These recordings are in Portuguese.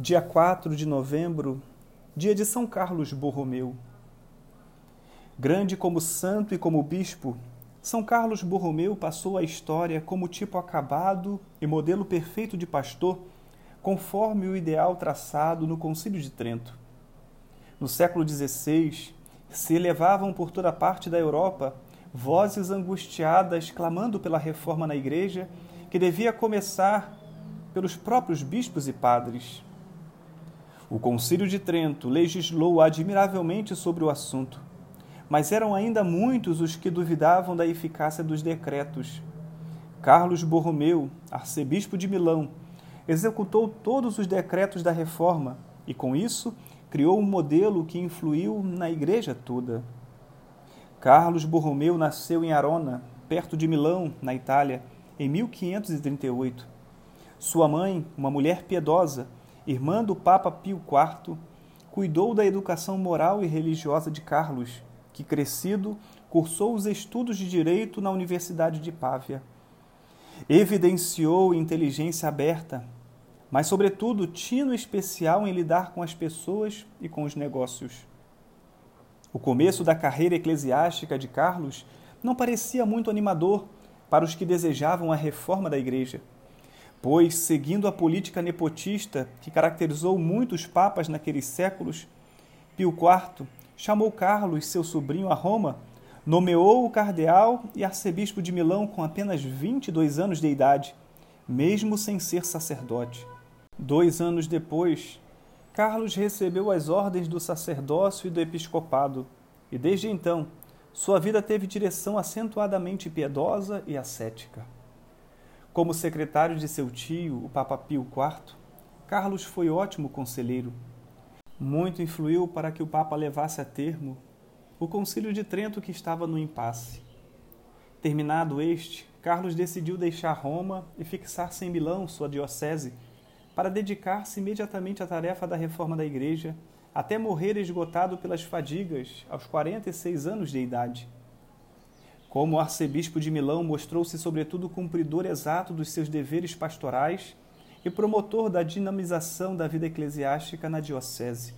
Dia 4 de novembro, dia de São Carlos Borromeu. Grande como santo e como bispo, São Carlos Borromeu passou a história como tipo acabado e modelo perfeito de pastor, conforme o ideal traçado no Concílio de Trento. No século XVI, se elevavam por toda parte da Europa vozes angustiadas clamando pela reforma na Igreja, que devia começar pelos próprios bispos e padres. O Concílio de Trento legislou admiravelmente sobre o assunto, mas eram ainda muitos os que duvidavam da eficácia dos decretos. Carlos Borromeu, arcebispo de Milão, executou todos os decretos da reforma e, com isso, criou um modelo que influiu na igreja toda. Carlos Borromeu nasceu em Arona, perto de Milão, na Itália, em 1538. Sua mãe, uma mulher piedosa, irmã do Papa Pio IV, cuidou da educação moral e religiosa de Carlos, que, crescido, cursou os estudos de direito na Universidade de Pávia. Evidenciou inteligência aberta, mas, sobretudo, tino especial em lidar com as pessoas e com os negócios. O começo da carreira eclesiástica de Carlos não parecia muito animador para os que desejavam a reforma da Igreja pois, seguindo a política nepotista que caracterizou muitos papas naqueles séculos, Pio IV chamou Carlos, seu sobrinho, a Roma, nomeou o cardeal e arcebispo de Milão com apenas 22 anos de idade, mesmo sem ser sacerdote. Dois anos depois, Carlos recebeu as ordens do sacerdócio e do episcopado, e desde então sua vida teve direção acentuadamente piedosa e ascética. Como secretário de seu tio, o Papa Pio IV, Carlos foi ótimo conselheiro. Muito influiu para que o Papa levasse a termo o Concílio de Trento que estava no impasse. Terminado este, Carlos decidiu deixar Roma e fixar-se em Milão, sua diocese, para dedicar-se imediatamente à tarefa da reforma da Igreja, até morrer esgotado pelas fadigas aos 46 anos de idade. Como arcebispo de Milão, mostrou-se sobretudo cumpridor exato dos seus deveres pastorais e promotor da dinamização da vida eclesiástica na diocese.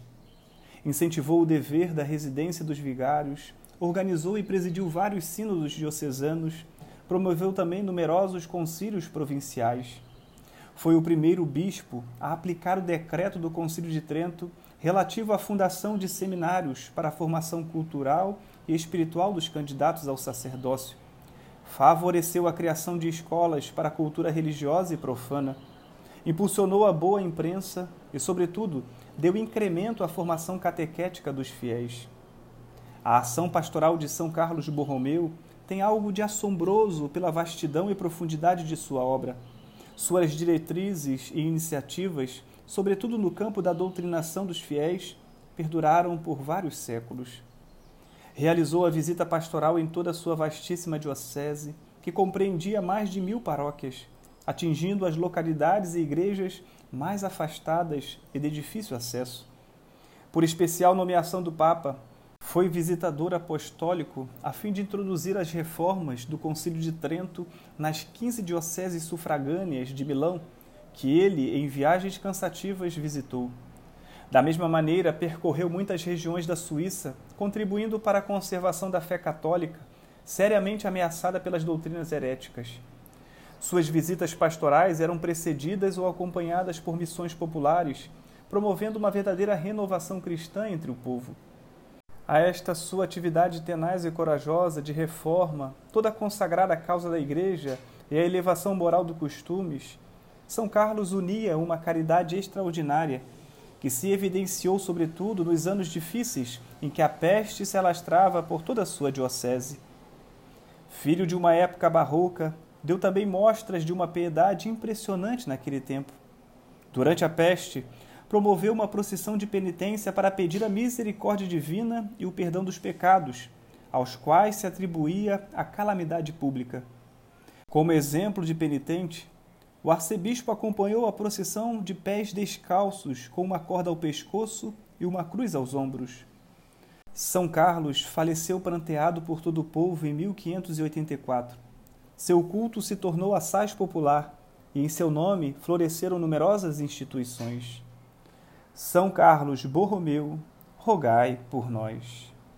Incentivou o dever da residência dos vigários, organizou e presidiu vários sínodos diocesanos, promoveu também numerosos concílios provinciais. Foi o primeiro bispo a aplicar o decreto do Concílio de Trento relativo à fundação de seminários para a formação cultural e espiritual dos candidatos ao sacerdócio. Favoreceu a criação de escolas para a cultura religiosa e profana. Impulsionou a boa imprensa e, sobretudo, deu incremento à formação catequética dos fiéis. A ação pastoral de São Carlos Borromeu tem algo de assombroso pela vastidão e profundidade de sua obra. Suas diretrizes e iniciativas, sobretudo no campo da doutrinação dos fiéis, perduraram por vários séculos. Realizou a visita pastoral em toda a sua vastíssima diocese, que compreendia mais de mil paróquias, atingindo as localidades e igrejas mais afastadas e de difícil acesso. Por especial nomeação do Papa, foi visitador apostólico a fim de introduzir as reformas do Concílio de Trento nas 15 dioceses sufragâneas de Milão, que ele, em viagens cansativas, visitou. Da mesma maneira, percorreu muitas regiões da Suíça, contribuindo para a conservação da fé católica, seriamente ameaçada pelas doutrinas heréticas. Suas visitas pastorais eram precedidas ou acompanhadas por missões populares, promovendo uma verdadeira renovação cristã entre o povo. A esta sua atividade tenaz e corajosa de reforma, toda consagrada à causa da Igreja e à elevação moral dos costumes, São Carlos unia uma caridade extraordinária que se evidenciou sobretudo nos anos difíceis em que a peste se alastrava por toda a sua diocese. Filho de uma época barroca, deu também mostras de uma piedade impressionante naquele tempo. Durante a peste, promoveu uma procissão de penitência para pedir a misericórdia divina e o perdão dos pecados, aos quais se atribuía a calamidade pública. Como exemplo de penitente, o arcebispo acompanhou a procissão de pés descalços, com uma corda ao pescoço e uma cruz aos ombros. São Carlos faleceu pranteado por todo o povo em 1584. Seu culto se tornou assaz popular e em seu nome floresceram numerosas instituições. São Carlos Borromeu, rogai por nós.